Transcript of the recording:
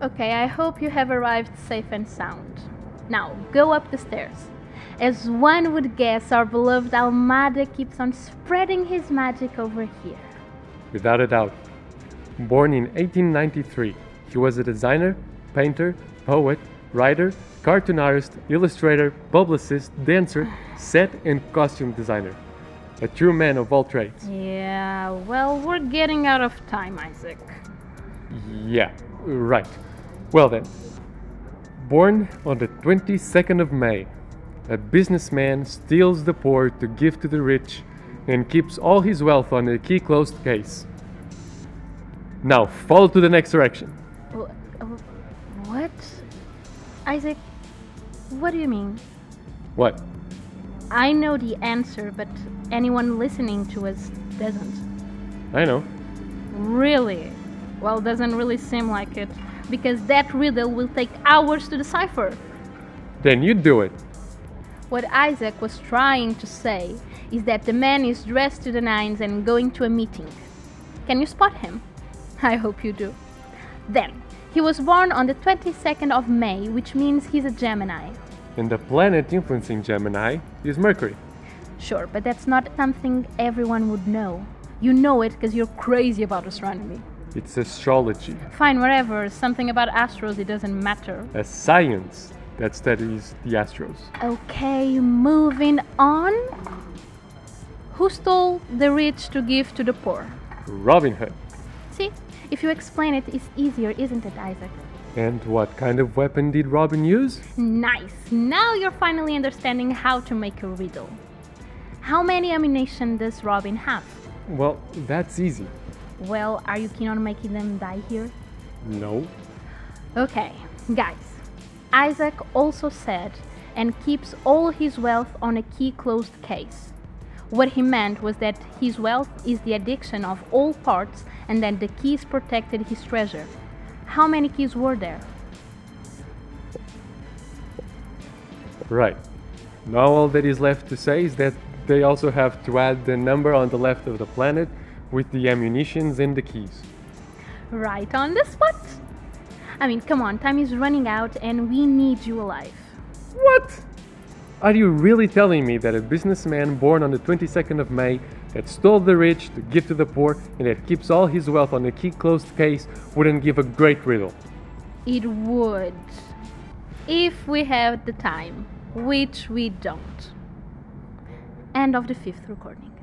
Okay, I hope you have arrived safe and sound. Now, go up the stairs. As one would guess, our beloved Almada keeps on spreading his magic over here. Without a doubt. Born in 1893, he was a designer, painter, poet, writer, cartoon artist, illustrator, publicist, dancer, set and costume designer. A true man of all trades. Yeah, well, we're getting out of time, Isaac. Yeah, right. Well then, born on the 22nd of May, a businessman steals the poor to give to the rich and keeps all his wealth on a key closed case. Now, follow to the next direction. Wh- wh- What? Isaac, what do you mean? What? I know the answer, but anyone listening to us doesn't. I know. Really? Well, doesn't really seem like it, because that riddle will take hours to decipher. Then you do it. What Isaac was trying to say is that the man is dressed to the nines and going to a meeting. Can you spot him? I hope you do. Then, he was born on the 22nd of May, which means he's a Gemini. And the planet influencing Gemini is Mercury. Sure, but that's not something everyone would know. You know it because you're crazy about astronomy. It's astrology, Fine, whatever, something about astros, it doesn't matter. a science that studies the astros. Okay, moving on. Who stole the rich to give to the poor? Robin Hood. See, if you explain it, it's easier, isn't it, Isaac? And what kind of weapon did Robin use? Nice. Now you're finally understanding how to make a riddle. How many ammunition does Robin have? Well, that's easy. Well, are you keen on making them die here? No. Okay, guys. Isaac also said, and keeps all his wealth on a key closed case. What he meant was that his wealth is the addiction of all parts and that the keys protected his treasure. How many keys were there? Right. Now all that is left to say is that they also have to add the number on the left of the planet with the ammunitions and the keys. Right on the spot. I mean, come on, time is running out and we need you alive. What? Are you really telling me that a businessman born on the 22nd of May that stole the rich to give to the poor and that keeps all his wealth on a key closed case wouldn't give a great riddle? It would. If we have the time, which we don't. End of the fifth recording.